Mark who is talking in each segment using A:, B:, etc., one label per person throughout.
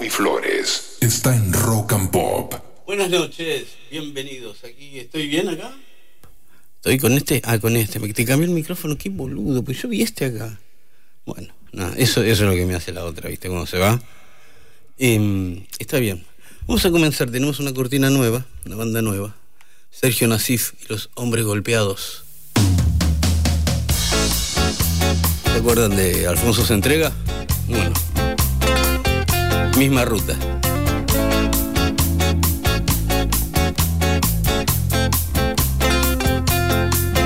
A: Bobby Flores está en Rock and Pop.
B: Buenas noches, bienvenidos. Aquí estoy bien acá. Estoy con este, ah, con este. Me te cambié el micrófono, qué boludo, pues yo vi este acá. Bueno, nada, eso, eso es lo que me hace la otra, ¿viste? Cómo se va. Em, está bien. Vamos a comenzar. Tenemos una cortina nueva, una banda nueva. Sergio Nasif y los hombres golpeados. ¿Se acuerdan de Alfonso se entrega? Bueno, misma ruta.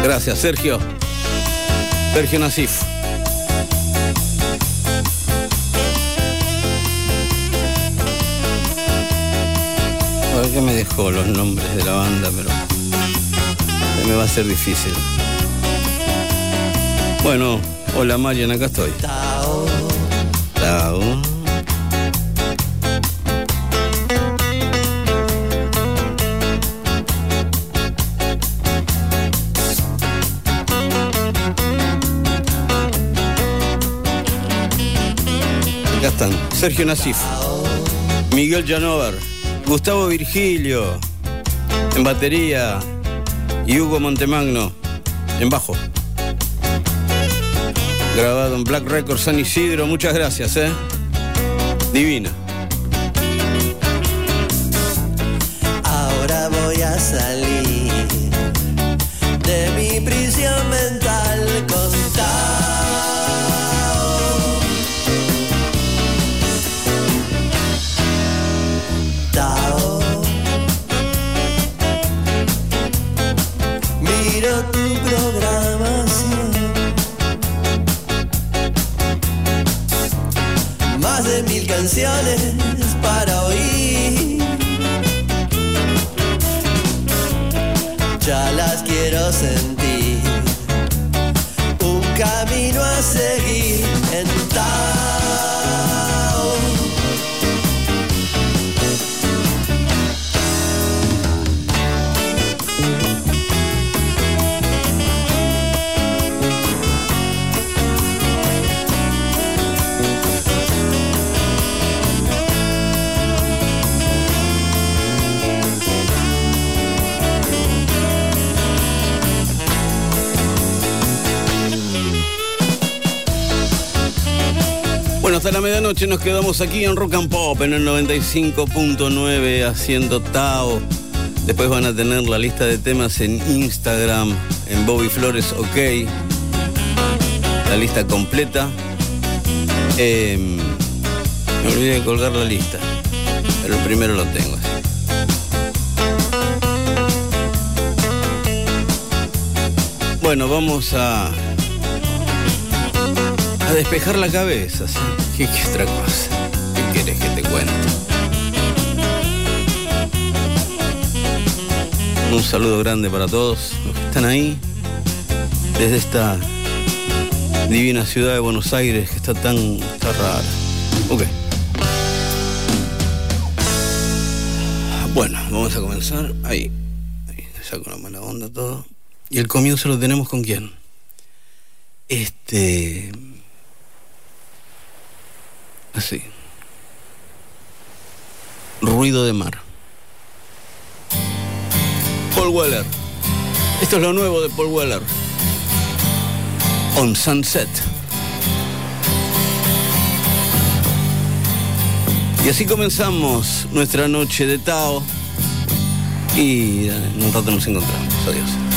B: Gracias, Sergio. Sergio Nasif. A ver qué me dejó los nombres de la banda, pero me va a ser difícil. Bueno, hola Marian, acá estoy. Tao. Tao. Sergio Nasif. Miguel Janover. Gustavo Virgilio. En batería. Y Hugo Montemagno. En bajo. Grabado en Black Records San Isidro. Muchas gracias, ¿eh? Divina.
C: Canciones
B: medianoche nos quedamos aquí en Rock and Pop en el 95.9 haciendo Tao. Después van a tener la lista de temas en Instagram, en Bobby Flores OK. La lista completa. Eh, me olvidé de colgar la lista, pero primero lo tengo. Bueno, vamos a a despejar la cabeza. ¿Qué, qué otra cosa? ¿Qué quieres que te cuente? Un saludo grande para todos los que están ahí, desde esta divina ciudad de Buenos Aires que está tan está rara. Ok. Bueno, vamos a comenzar. Ahí. Ahí, saco una mala onda todo. Y el comienzo lo tenemos con quién? Este. Así. Ruido de mar. Paul Weller. Esto es lo nuevo de Paul Weller. On Sunset. Y así comenzamos nuestra noche de Tao. Y en un rato nos encontramos. Adiós.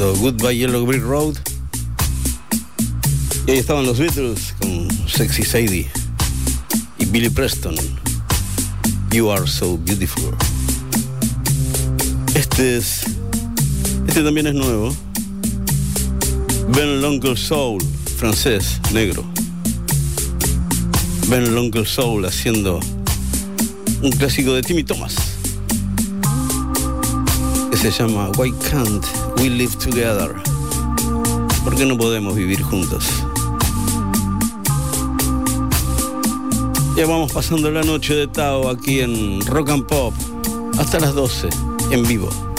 D: Goodbye Yellow Brick Road.
B: Y ahí estaban los Beatles con Sexy Sadie y Billy Preston. You are so beautiful. Este es. Este también es nuevo. Ben L'Oncle Soul, francés, negro. Ben L'Oncle Soul haciendo un clásico de Timmy Thomas. Que se llama Why Can't We Live Together? ¿Por qué no podemos vivir juntos? Ya vamos pasando la noche de Tao aquí en Rock and Pop hasta las 12 en vivo.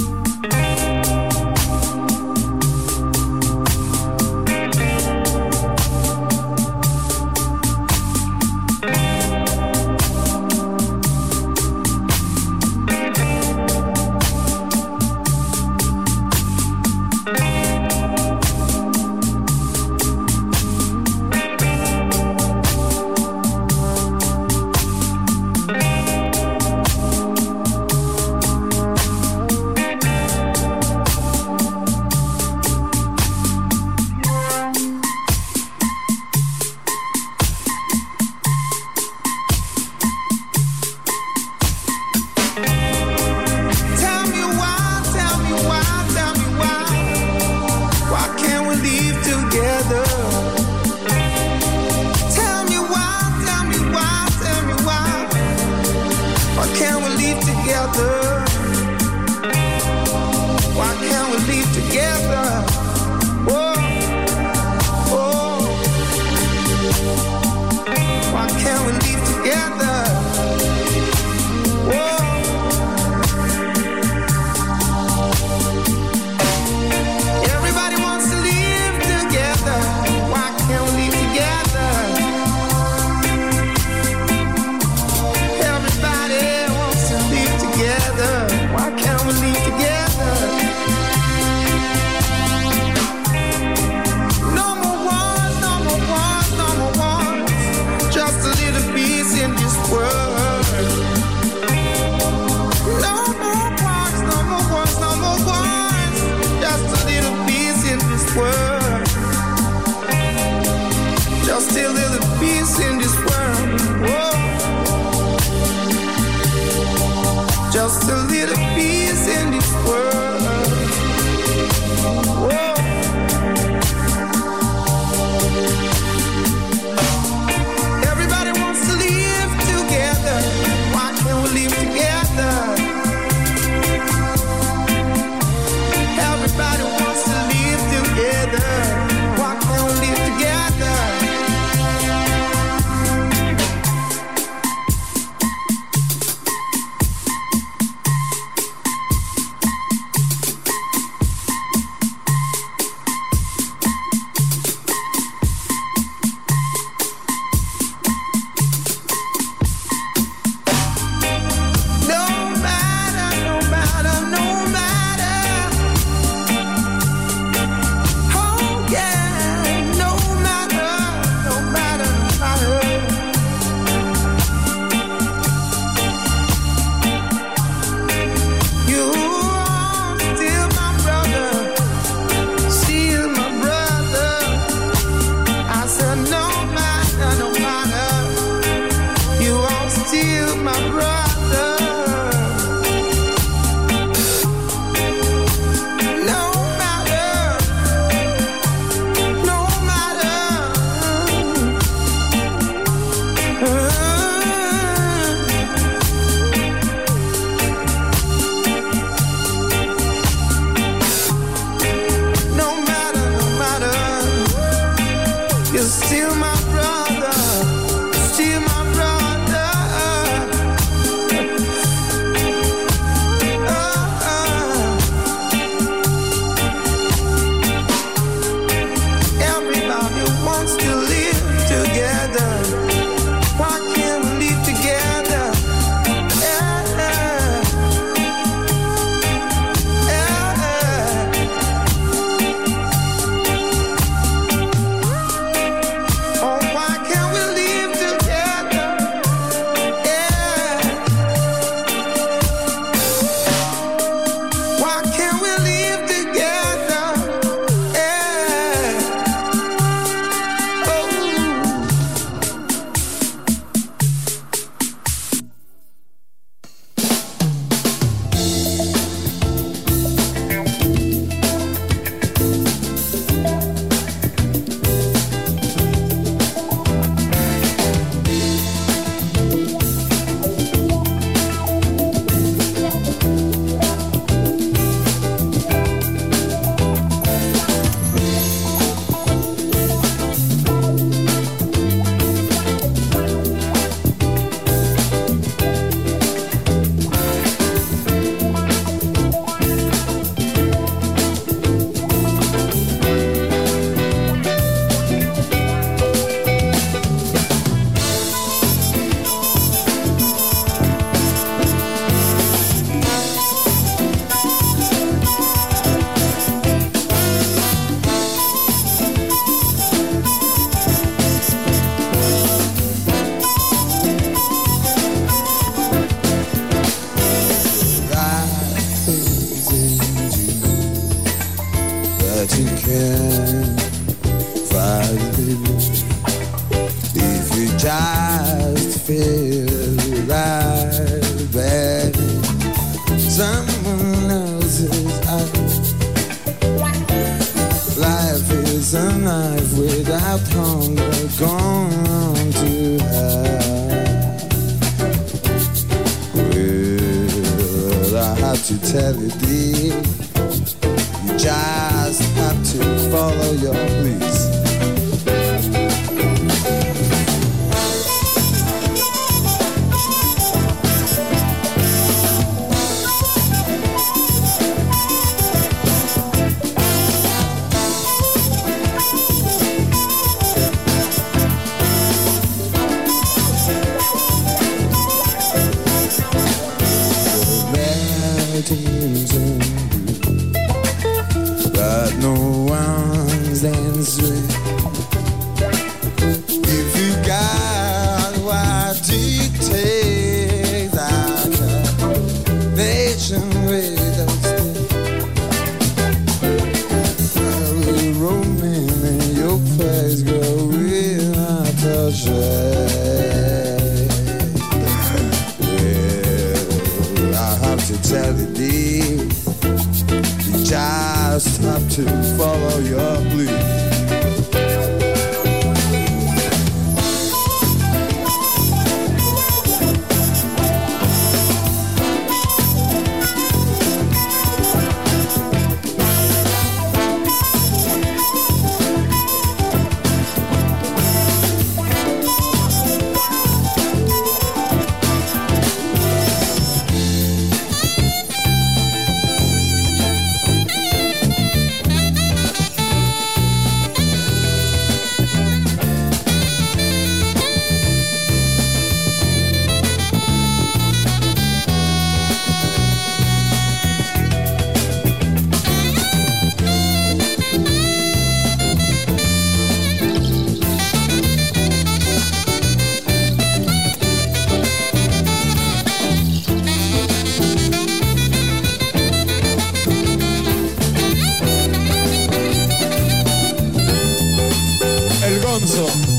E: El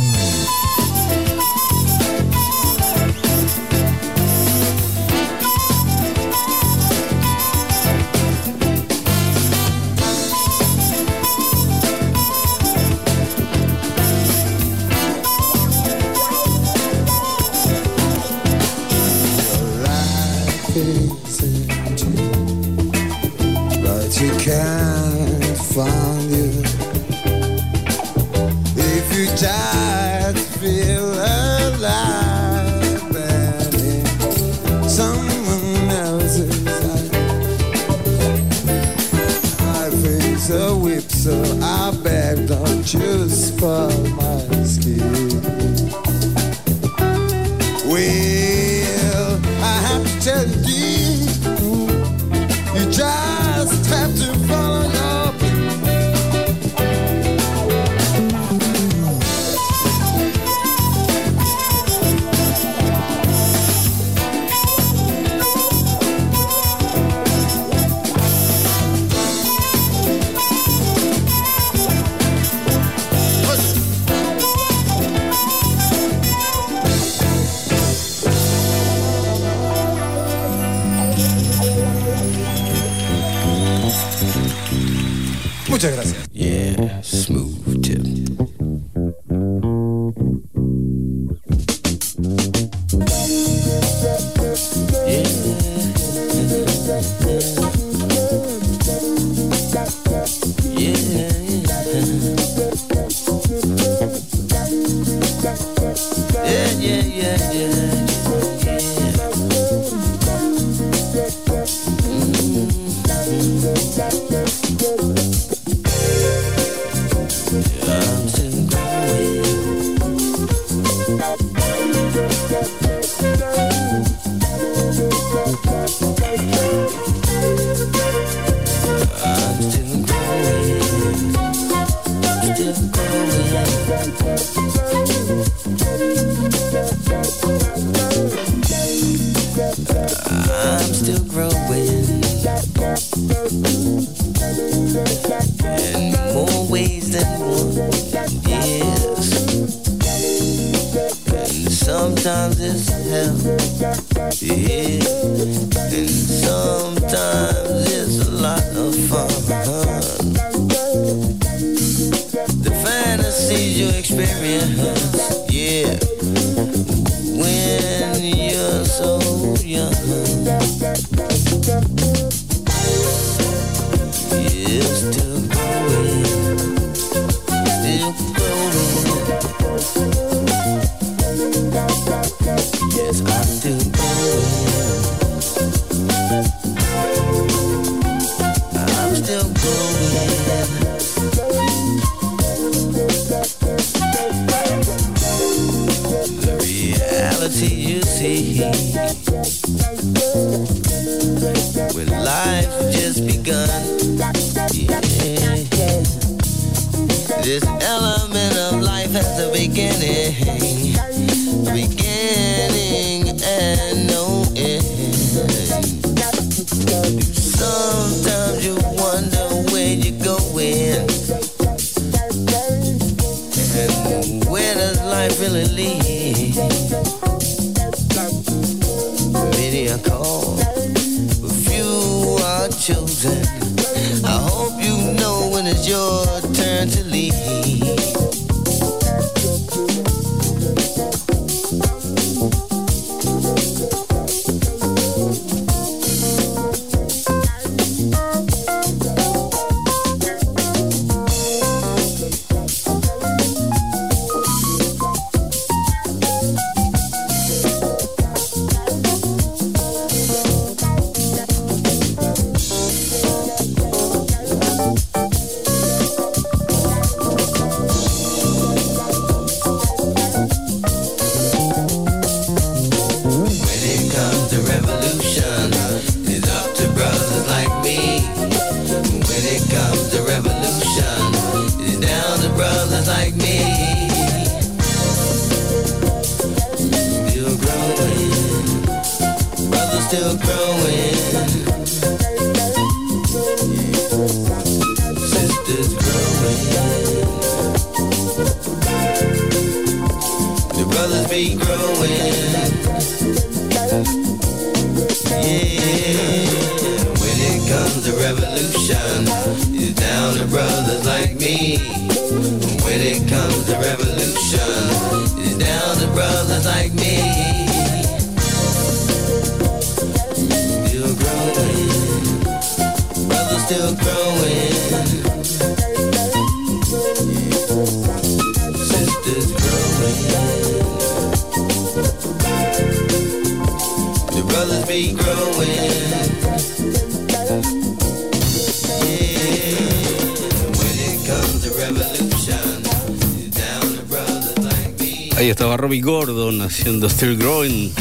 B: haciendo Still Growing,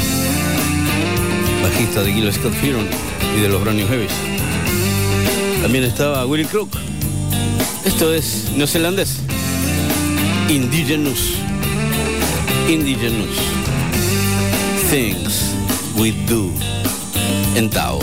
B: bajista de Gil Scott Heron y de los Brownie Heavies. También estaba Willie Crook. Esto es neozelandés. Indigenous. Indigenous. Things we do en Tao.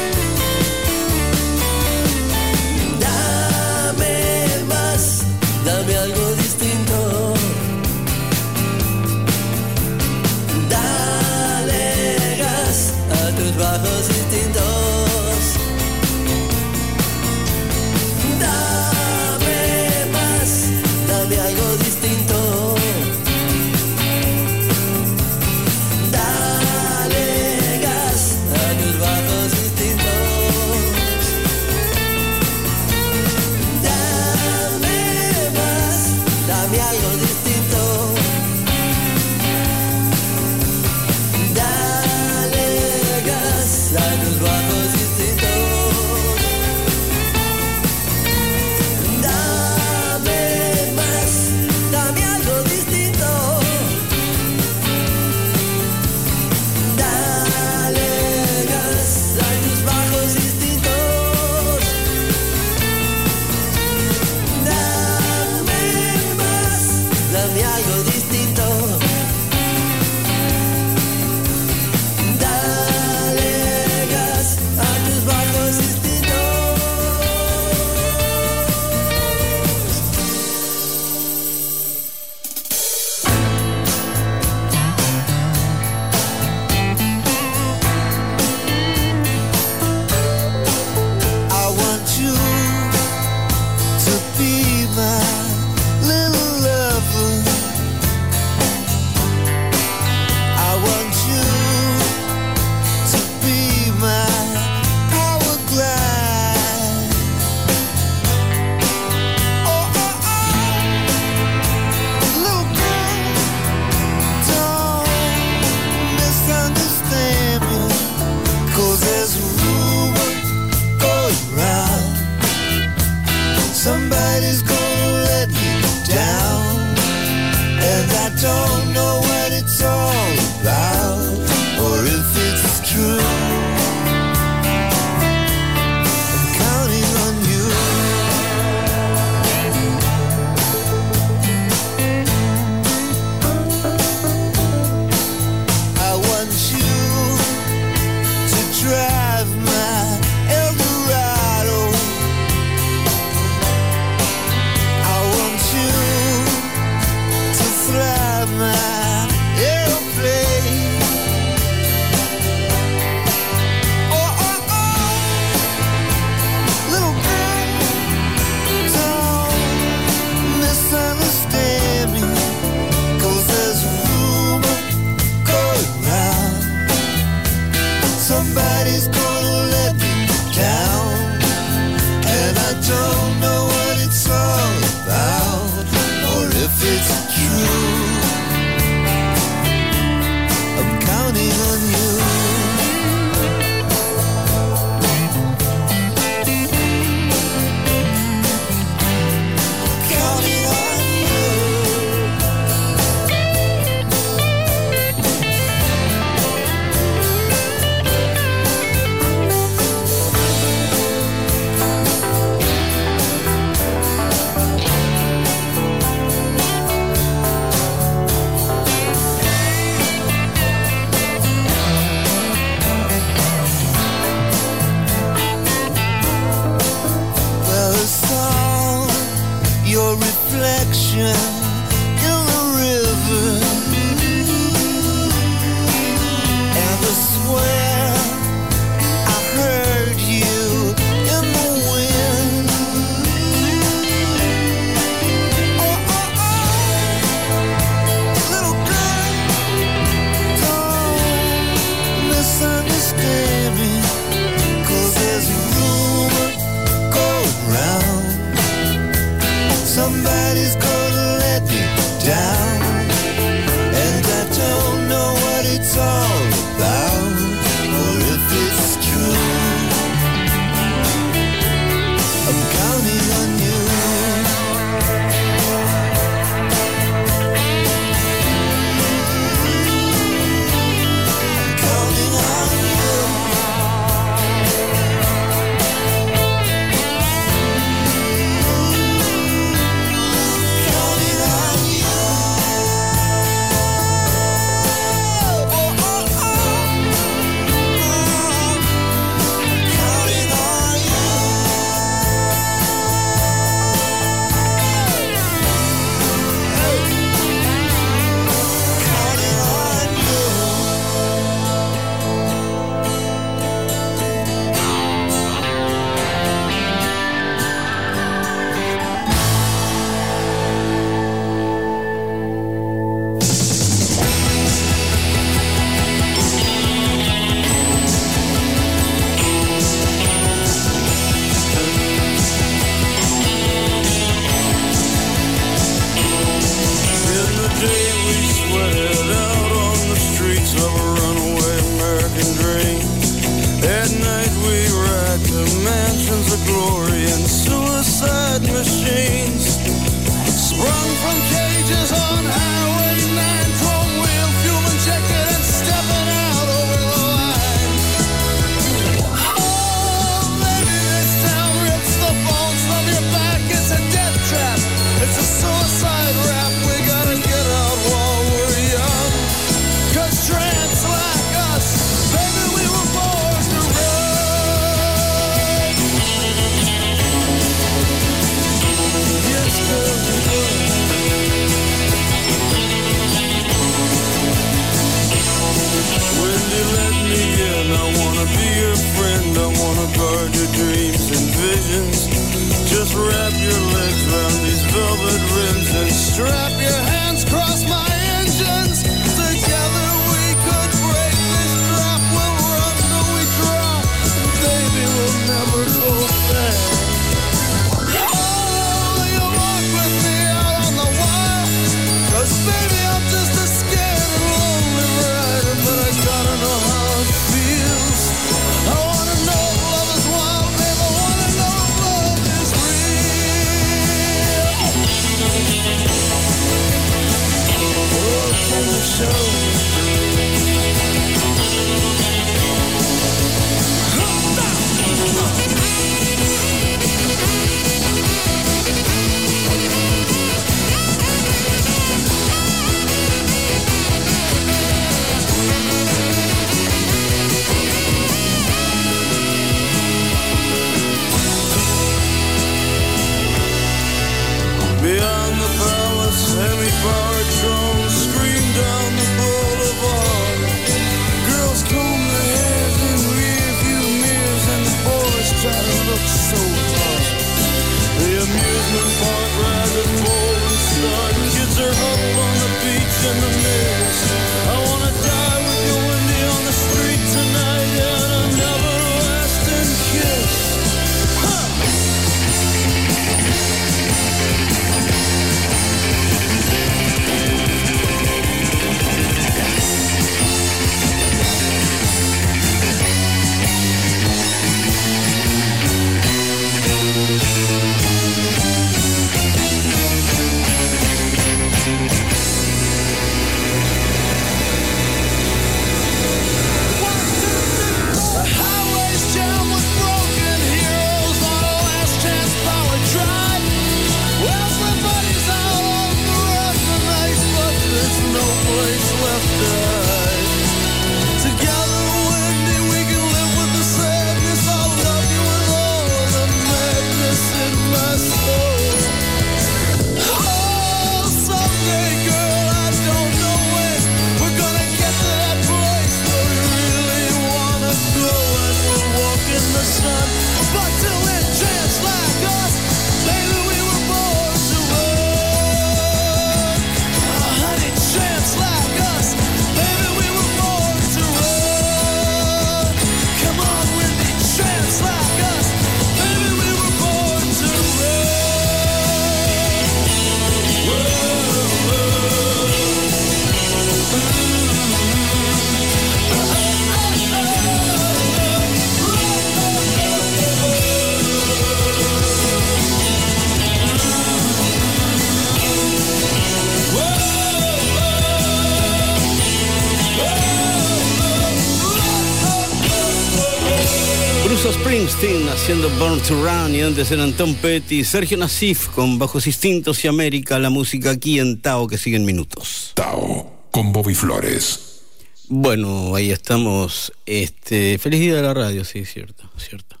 B: Mediterráneo, y antes eran Tom Petty, Sergio Nasif con Bajos Instintos y América, la música aquí en Tao que siguen minutos.
A: Tao con Bobby Flores.
B: Bueno, ahí estamos. Este, feliz día de la radio, sí, cierto, cierto.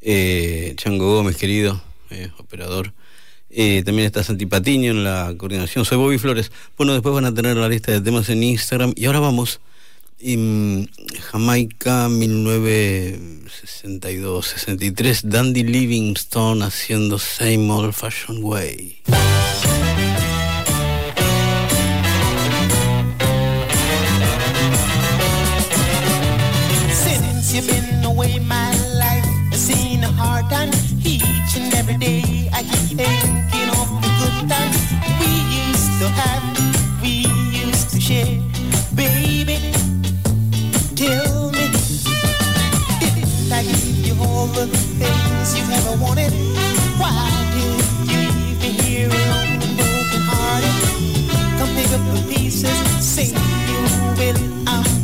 B: Eh, Chango Gómez, querido, eh, operador. Eh, también está Santi Patiño en la coordinación. Soy Bobby Flores. Bueno, después van a tener la lista de temas en Instagram y ahora vamos en mm, Jamaica 1962-63, Dandy Livingstone haciendo Same Old Fashion Way.
F: Baby. the things you've ever wanted. Why did you leave me here alone. Come pick up the pieces, sing you will. I'm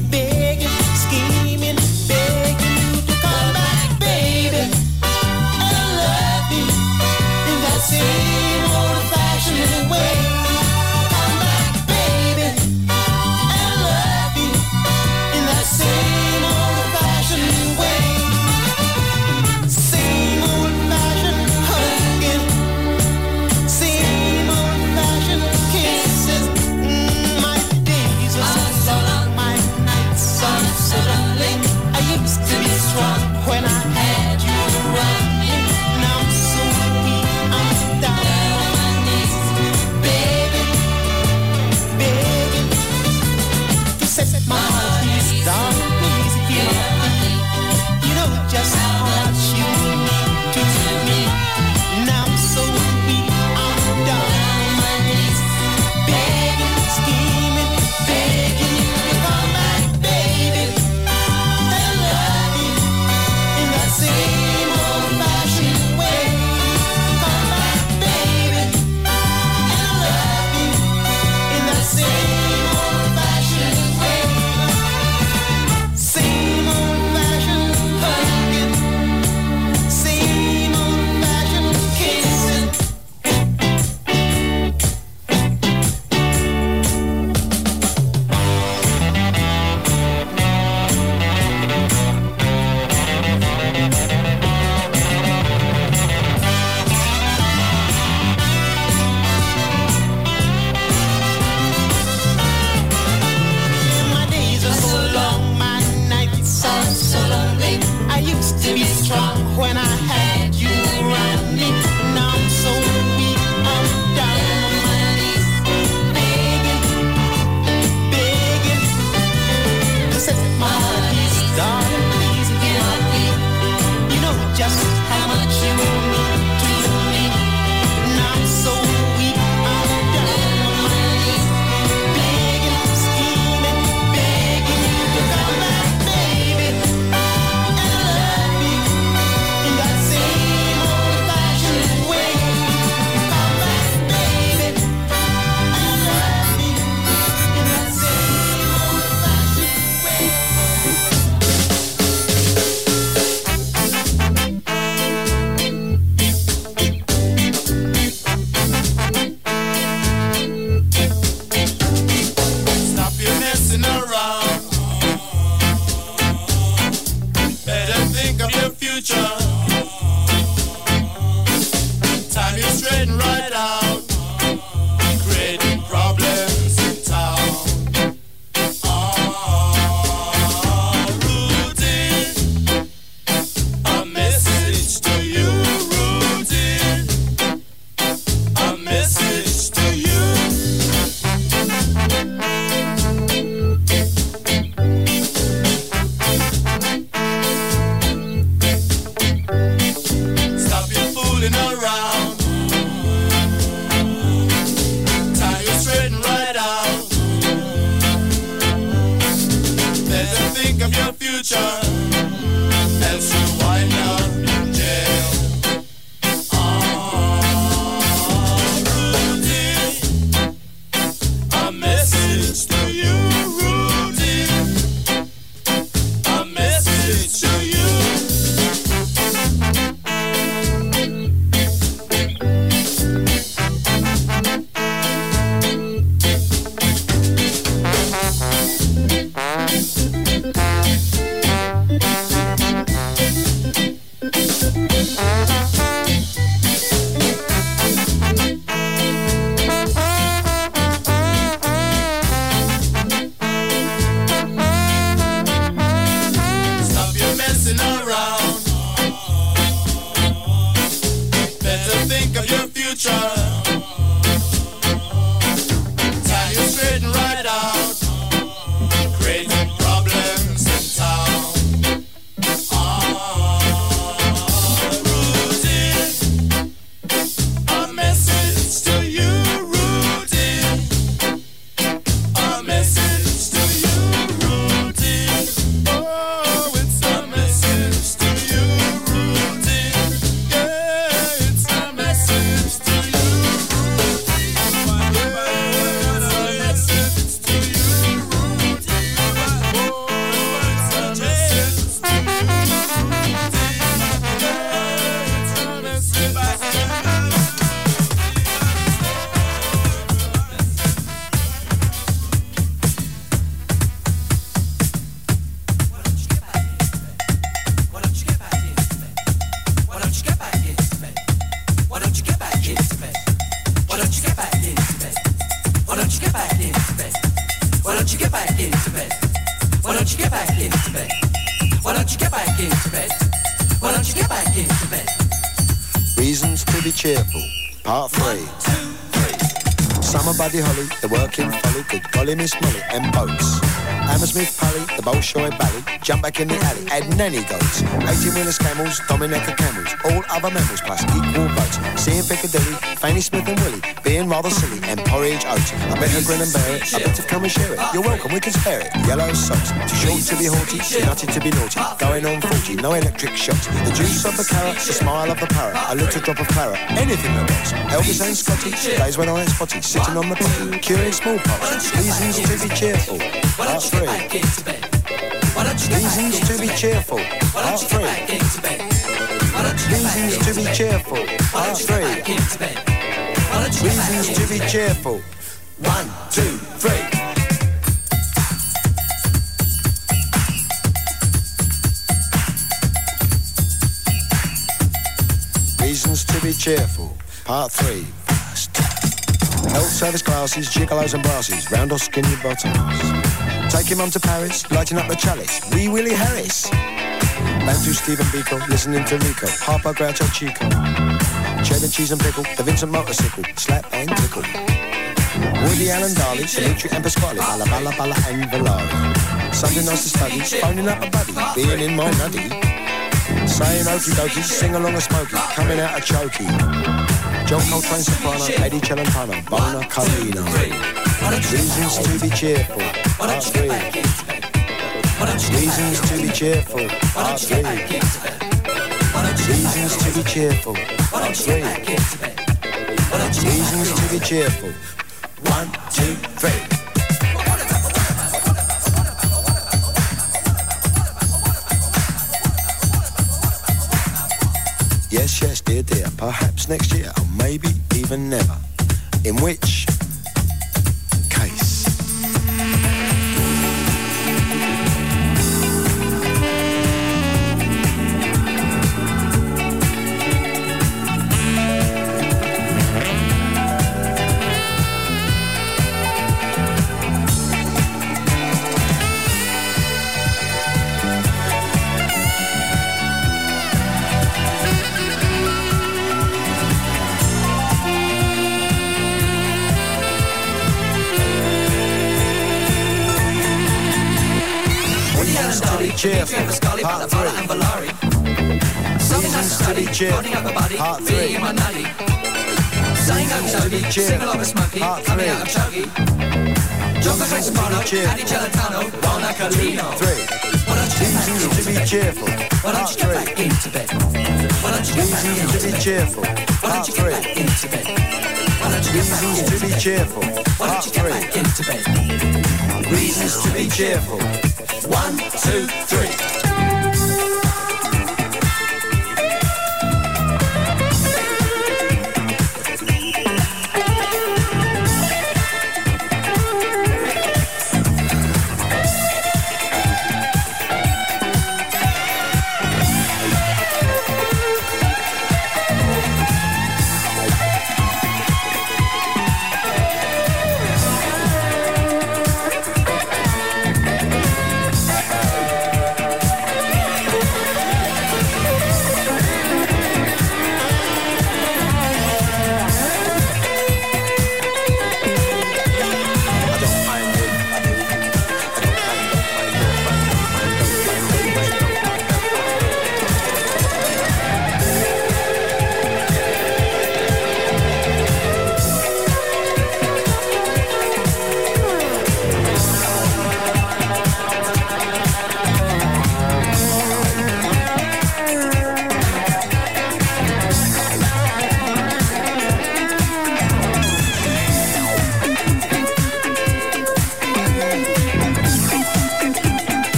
G: Bolshoi Bally, jump back in the alley, add nanny goats. 18 wheelers camels, Dominica camels, all other mammals plus equal votes. Seeing Piccadilly, Fanny Smith and Willie, being rather silly, and porridge oats. I better grin and bear it, I better come and share it. You're welcome, we can spare it. Yellow socks, too short to be haughty, too nutty to be naughty. Going on 40, no electric shocks. The juice of the carrot, the smile of the parrot, a little drop of claret, anything that works. Elvis and Scotty, days when I ain't spotty, sitting on the potty, curing smallpox. Reasons to be cheerful. Part three. Reasons to be cheerful. Part three. Reasons to be cheerful. Part three. Reasons to be cheerful. One, two, three. Reasons to be cheerful. Part three. Health service classes, gigolos and brasses, round or skinny bottoms. Taking mum to Paris, lighting up the chalice. Wee Willie Harris. Bantu Stephen Biko, listening to Rico. Harper Groucho Chico. Cheddar cheese and pickle, the Vincent motorcycle. Slap and tickle. Woody Allen Darley, Dimitri and Pasquale. Balla Balla Balla and Valari. Sunday nights to study, phoning up a buddy. Being in my nutty. Saying okie dokie, sing along a smoky. Coming out a chokey. John Coltrane soprano, Eddie Celentano, Bona Carlino. Reasons to be cheerful. Part three. Reasons to be cheerful. Part three. Reasons to be cheerful. Part three. Reasons to be cheerful. One, two, three. Yes, yes, dear, dear. Perhaps next year, or maybe even never. In which cheer. Up three. My nutty. Saying I'm Sing along with Smokey, coming three. out of Chuggy. Drop face of Bono, Why don't you get back into bed? cheerful. Why don't you get back into bed? Why don't you get back into cheerful. Why don't you get back into bed? To be cheerful. Why don't you get back into bed? Reasons to be cheerful. One, two, three.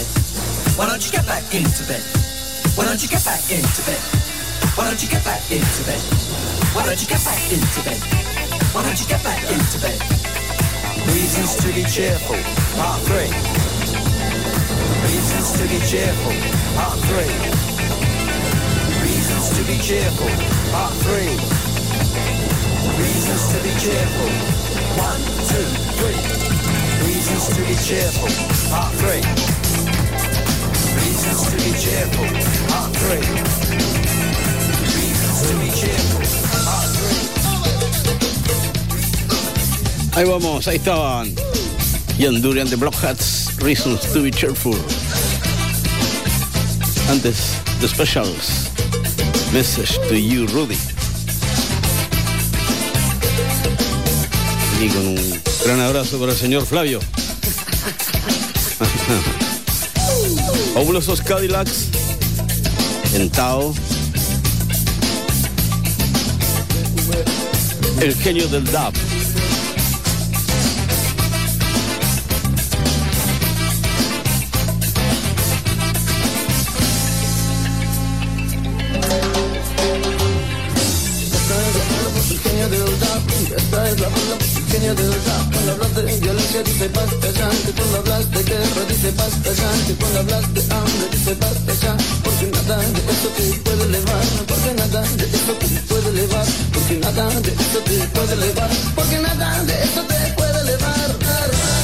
H: Why don't you get back into bed? Why don't you get back into bed? Why don't you get back into bed? Why don't you get back into bed? Why don't you get back into bed?
G: Reasons to be cheerful, part three. Reasons to be cheerful, part three. Reasons to be cheerful, part three. Reasons to be cheerful, one, two, three. Reasons to be cheerful, part three.
B: Ahí vamos, ahí estaban. Ian Duran de Block Hats, Reasons to be Cheerful. Antes, The Specials, Message to You, Rudy. Y con un gran abrazo para el señor Flavio. Fabulosos Cadillacs en Tao. El genio del dub.
E: genio del rap, esta es la banda genio del rap. Cuando hablas de violencia dice basta ya, cuando hablas de guerra dice basta ya, cuando hablas de hambre dice basta ya, porque nada de esto te puede elevar, porque nada de esto te puede elevar, porque nada de esto te puede elevar, porque nada de esto te puede elevar.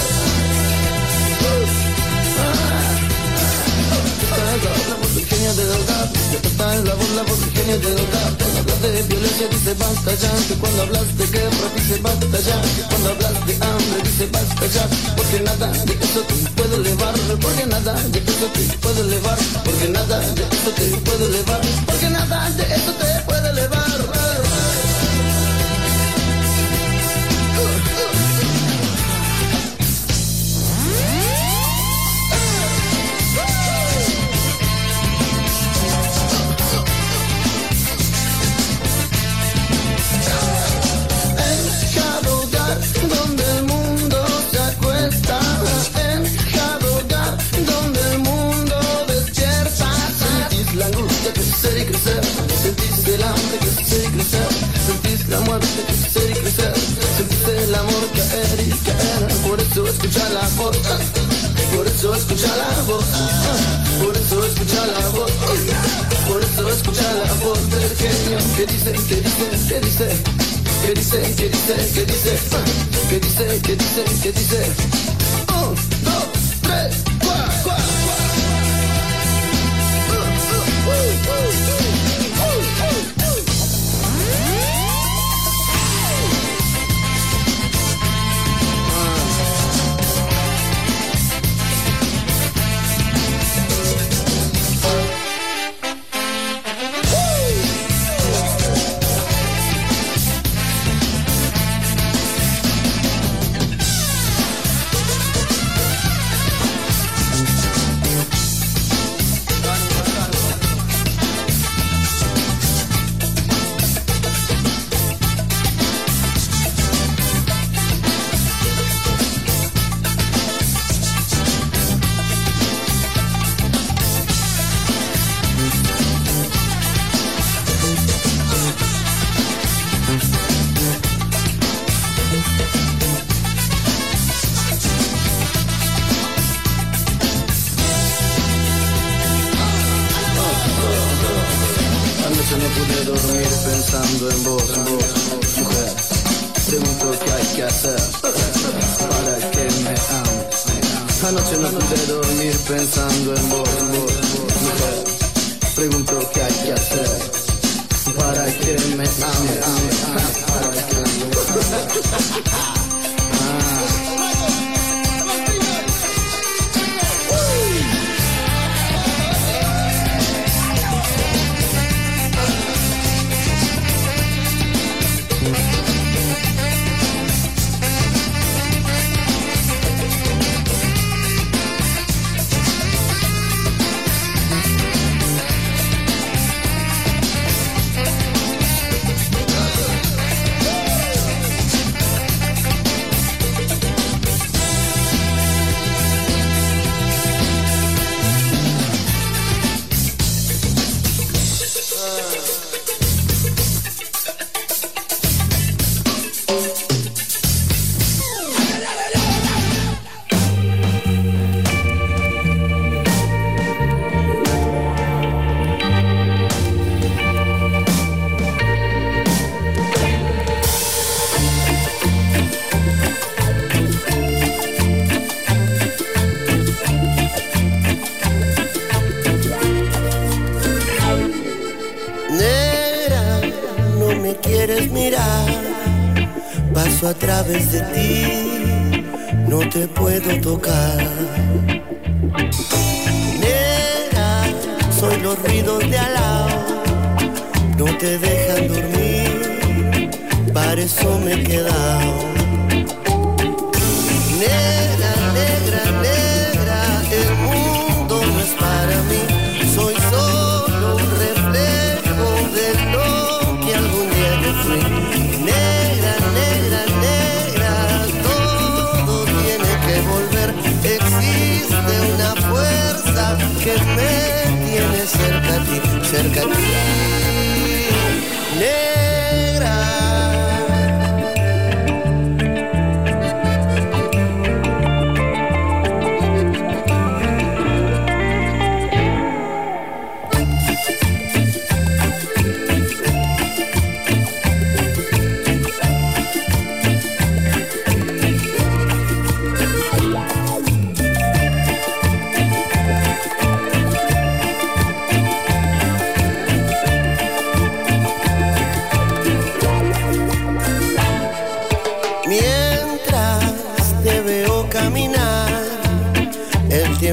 E: La voz del genio del rap, esta es la voz, la voz del del rap. Cuando hablas de violencia dice basta ya, que cuando hablas de guerra dice basta ya, que cuando hablas de hambre dice basta ya, porque nada de esto te puede elevar, porque nada de esto te puede elevar, porque nada de esto te puede elevar, porque nada de esto te puede elevar. Eso escucha la voz, por eso escucha la voz, por eso escucha la voz, por eso escucha la voz del genio que dice, que dice, que dice. ¿Qué dice? ¿Qué dice? ¿Qué dice? ¿Qué dice? ¿Qué dice? ¿Qué dice? Un, dos, tres,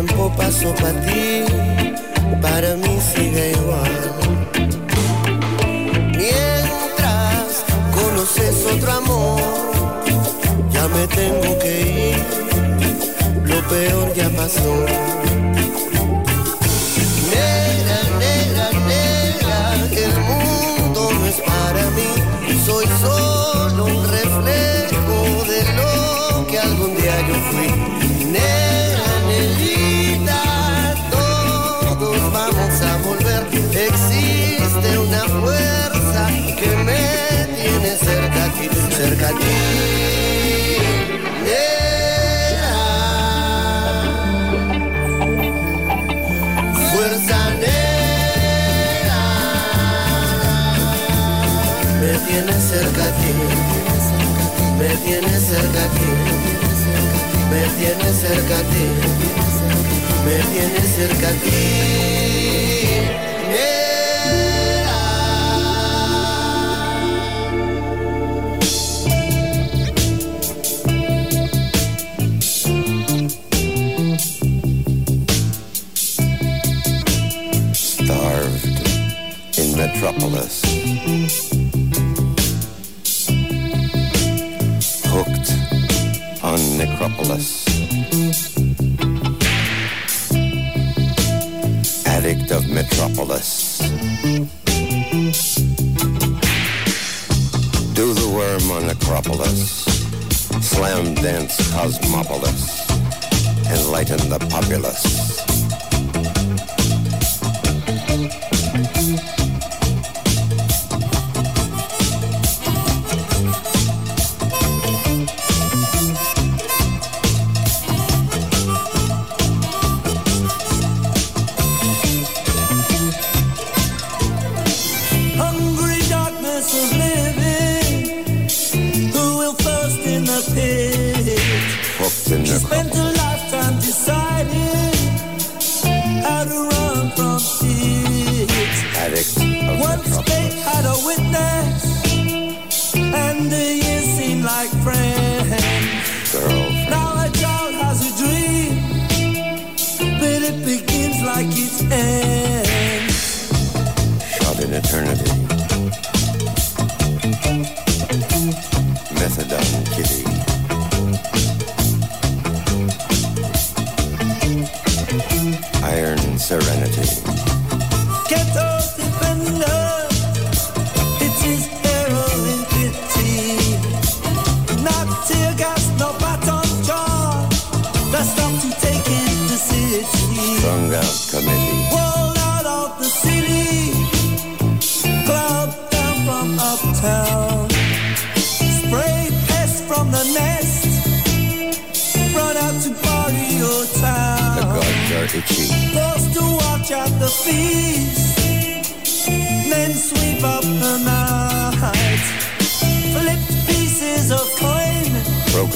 I: tiempo pasó para ti, para mí sigue igual. Mientras conoces otro amor, ya me tengo que ir, lo peor ya pasó. Negra, negra, negra, el mundo no es para mí, soy solo un reflejo de lo que algún día yo fui. fuerza neta me tiene cerca ti. Me tiene cerca ti. Me tiene cerca ti. Me tiene cerca ti.
J: Hooked on necropolis. Addict of metropolis. Do the worm on necropolis. Slam dance cosmopolis. Enlighten the populace.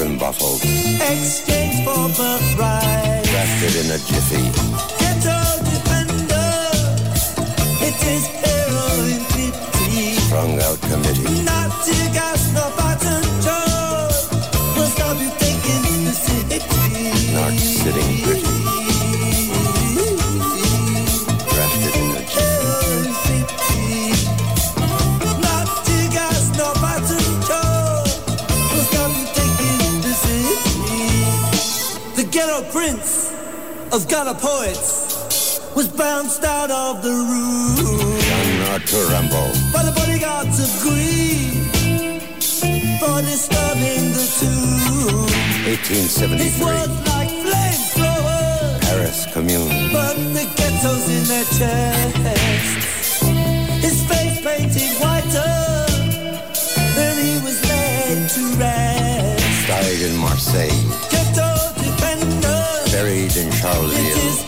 J: broken bottles.
K: Exchange for birthright.
J: Crafted in a jiffy.
K: Ghetto defender. It is heroin fifty.
J: Strung out committee.
K: Not to gas, no button joe. Will stop you taking
J: in
K: the city. Not sitting. of Ghana poets was bounced out of the room.
J: Ghana
K: By the bodyguards of greed for disturbing the tomb.
J: 1873.
K: His words like flamethrowers.
J: Paris Commune.
K: Burn the ghettos in their chest. His face painted whiter. Then he was led to rest.
J: Died in Marseille buried in Charleville.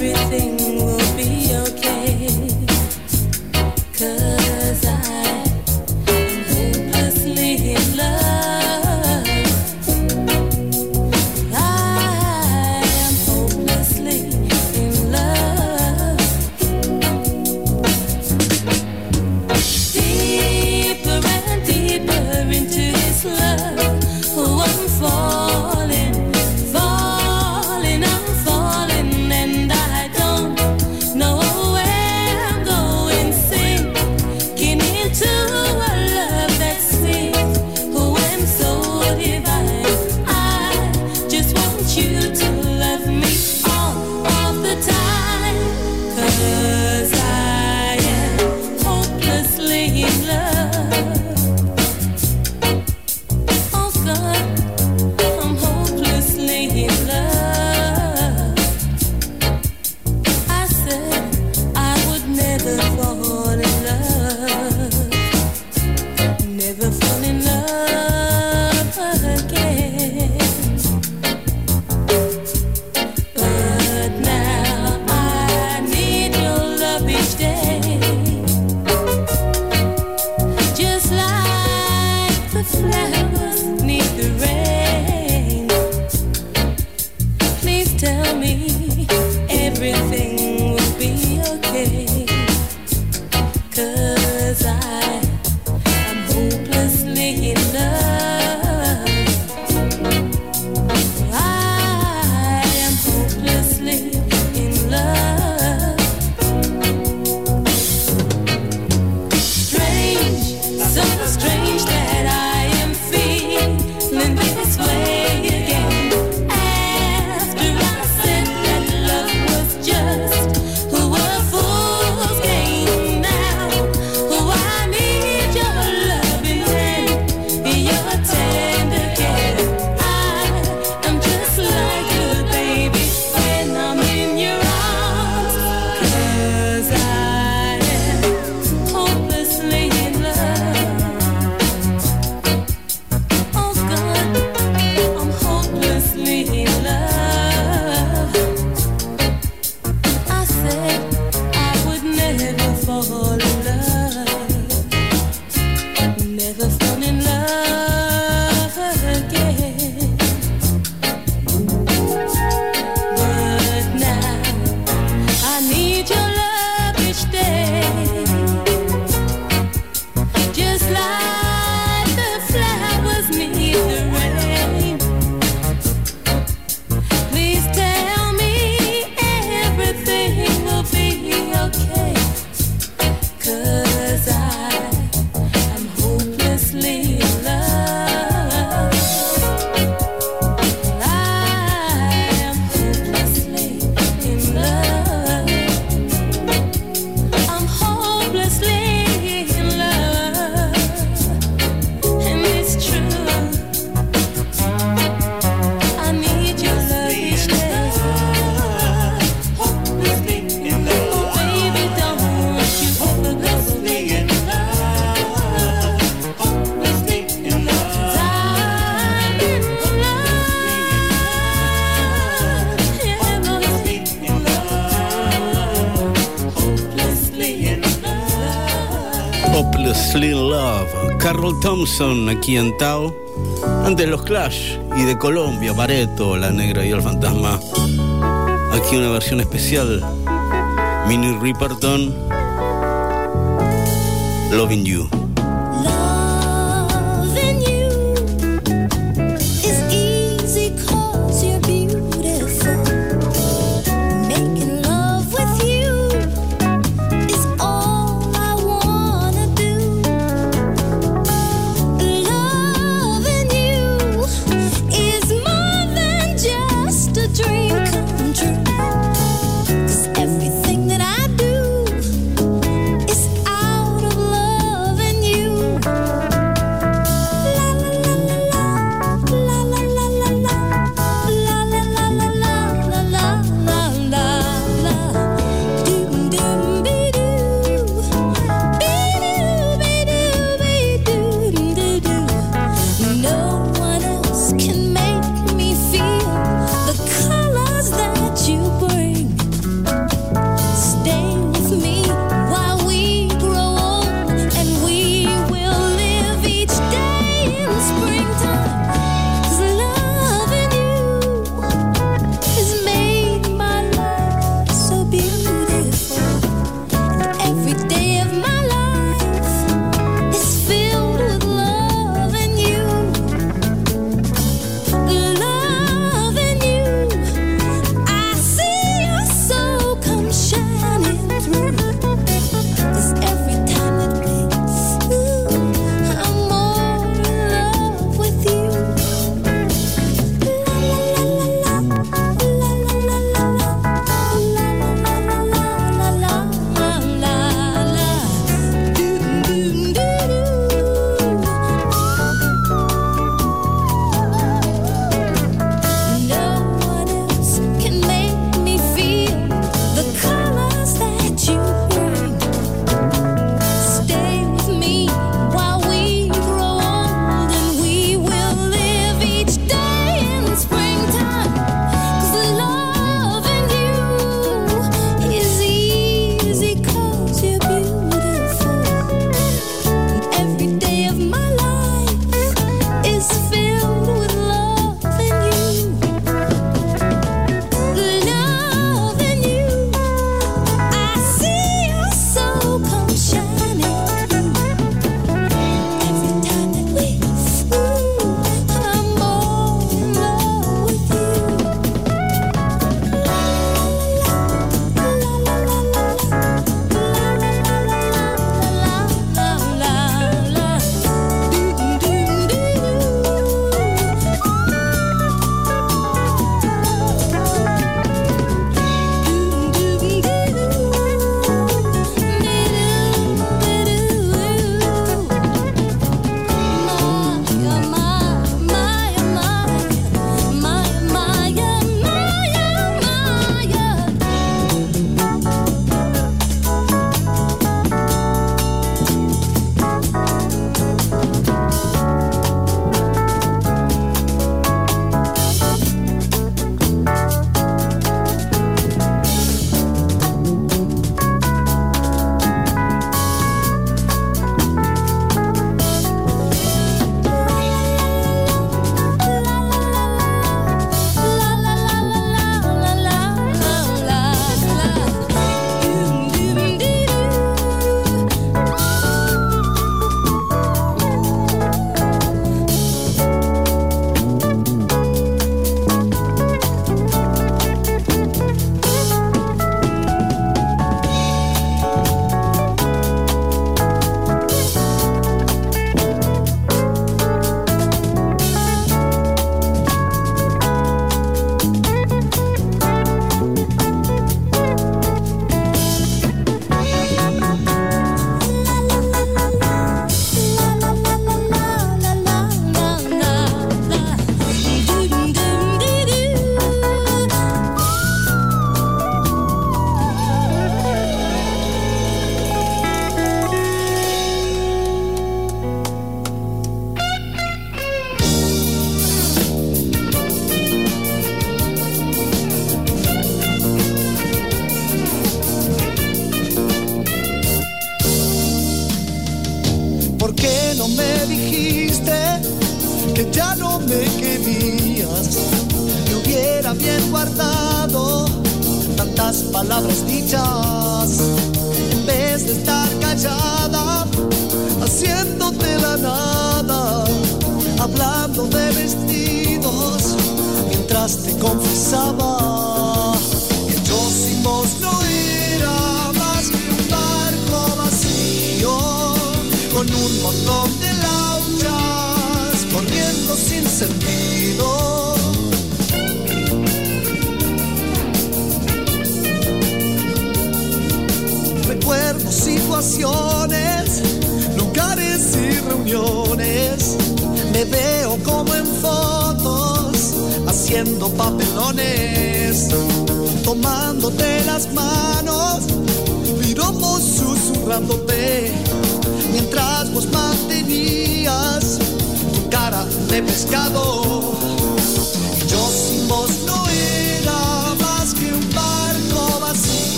L: everything. Thompson aquí en Tao. Antes los Clash y de Colombia, Pareto, La Negra y el Fantasma. Aquí una versión especial. Minnie Riperton. Loving You.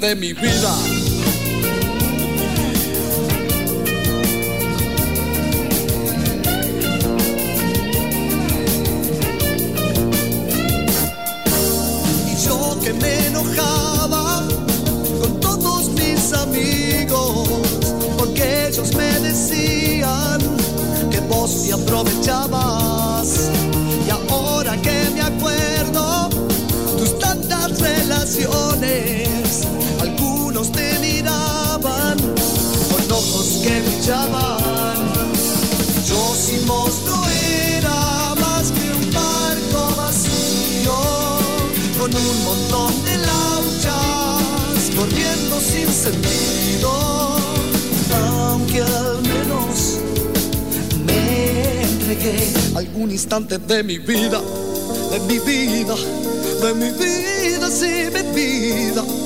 K: de mi vida. Y yo que me enojaba con todos mis amigos, porque ellos me decían que vos te aprovechabas. Y ahora que me acuerdo, tus tantas relaciones Yo sin vos era más que un barco vacío, con un montón de lauchas corriendo sin sentido. Aunque al menos me entregué algún instante de mi vida, de mi vida, de mi vida, sí, mi vida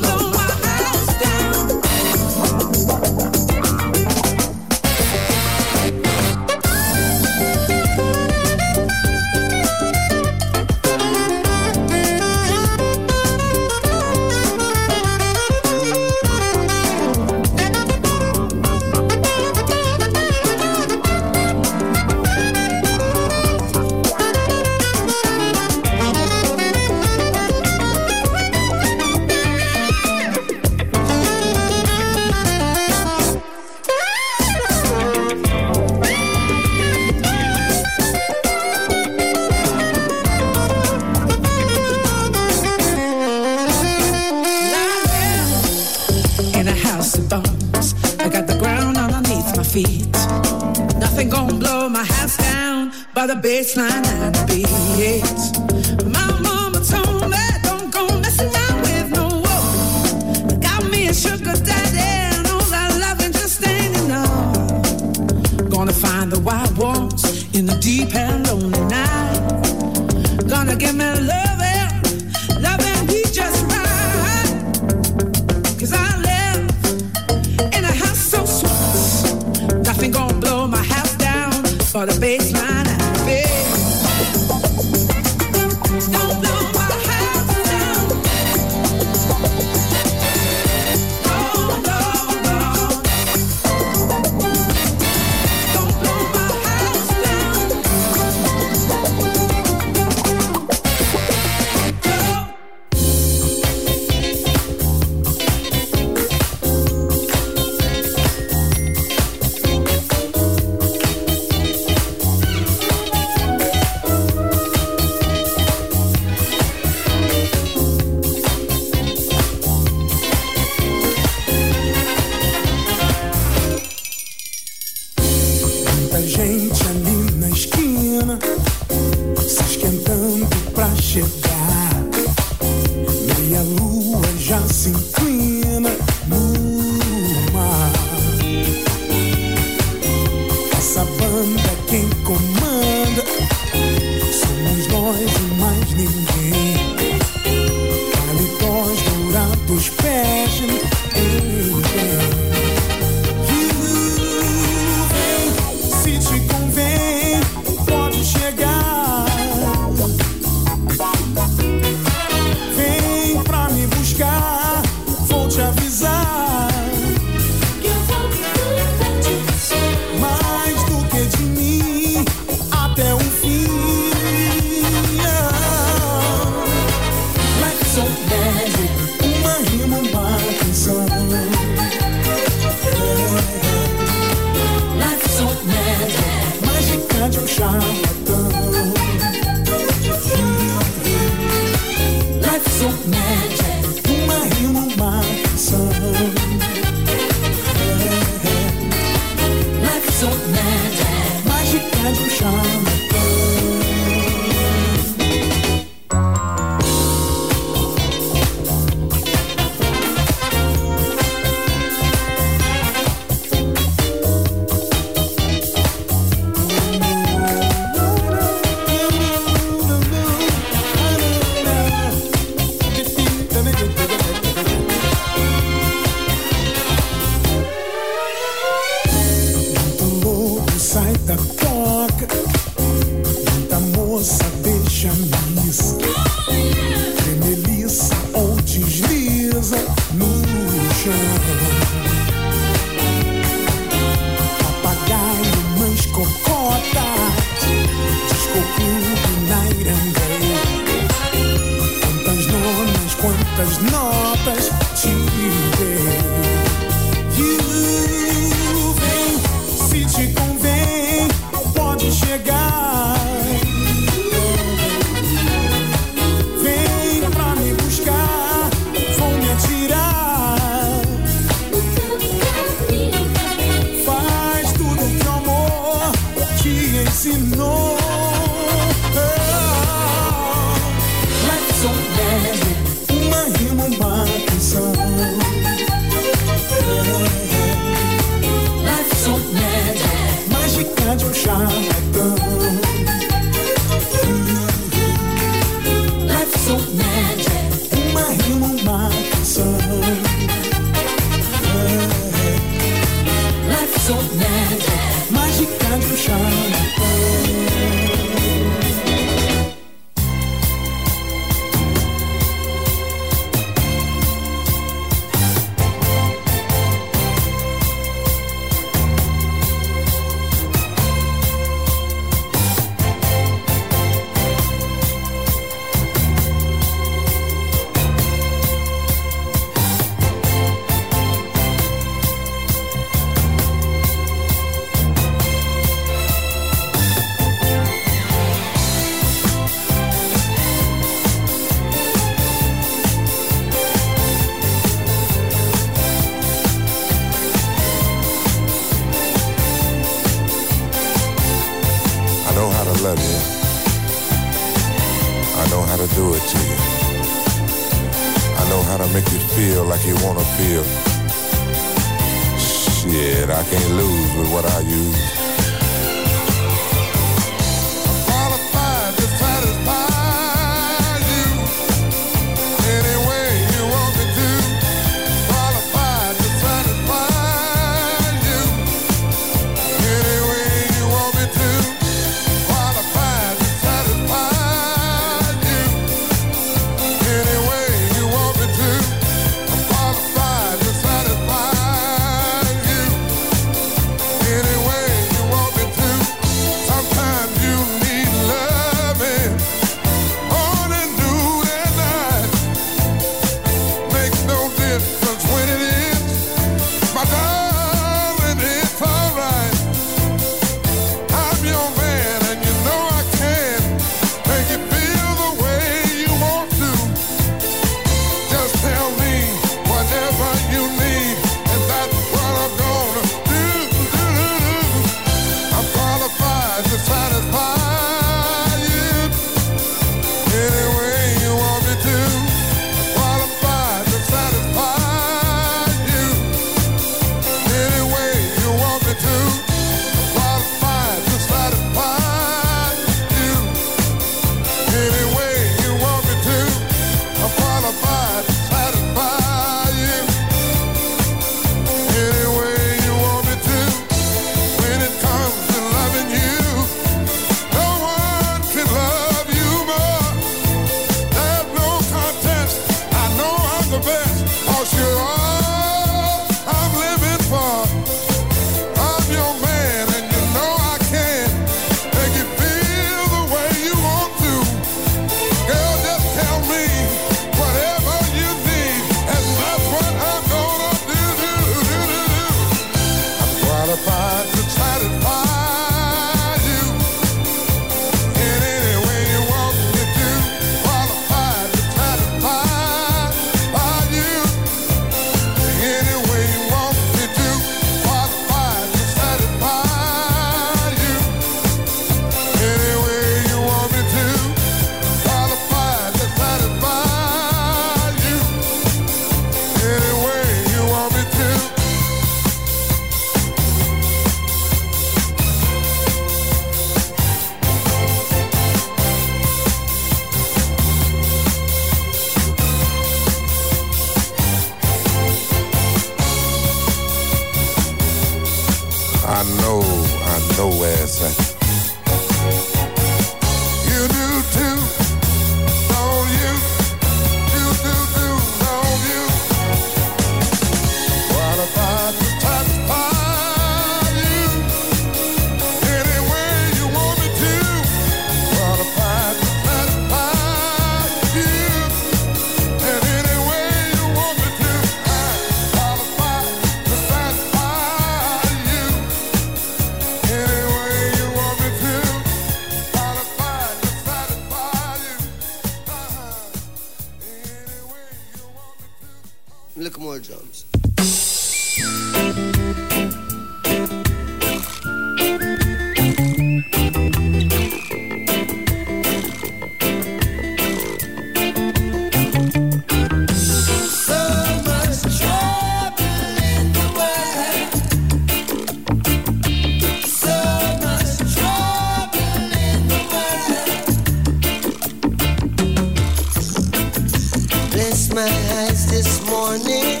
I: eyes this morning.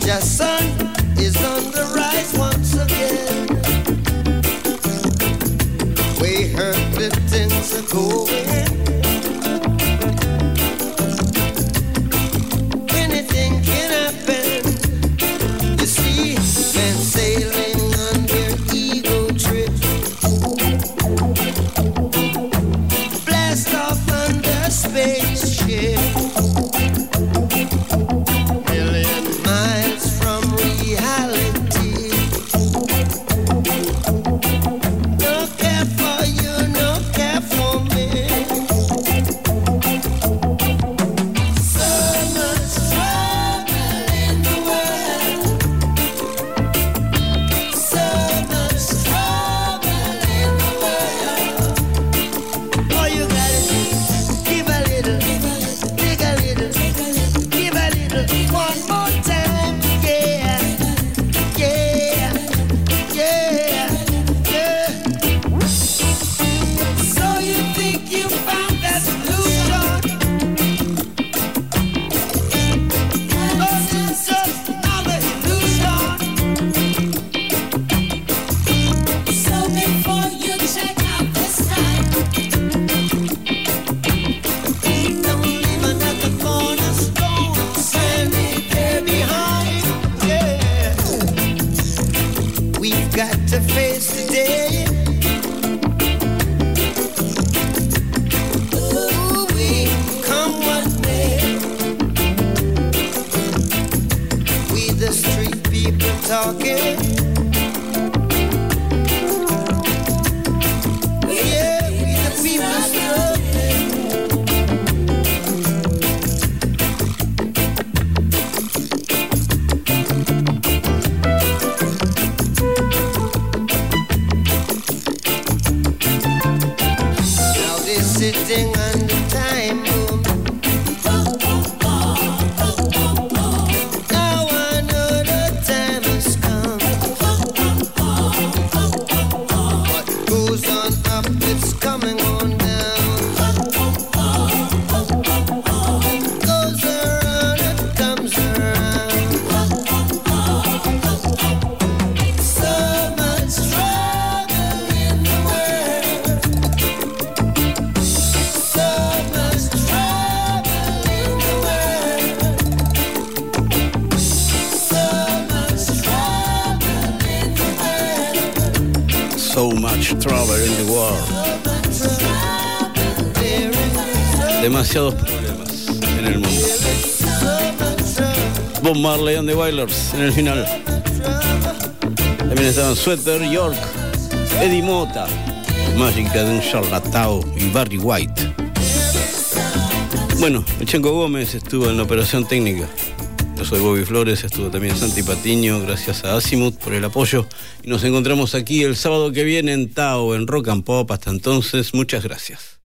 I: The sun is on the rise once again. We heard the things are going.
B: Marley and the Wailers en el final. También estaban Sweater, York, Eddie Mota, Mágica de un charlatao y Barry White. Bueno, Echenco Gómez estuvo en la operación técnica. Yo soy Bobby Flores, estuvo también Santi Patiño, gracias a Azimuth por el apoyo. Y nos encontramos aquí el sábado que viene en Tao, en Rock and Pop. Hasta entonces, muchas gracias.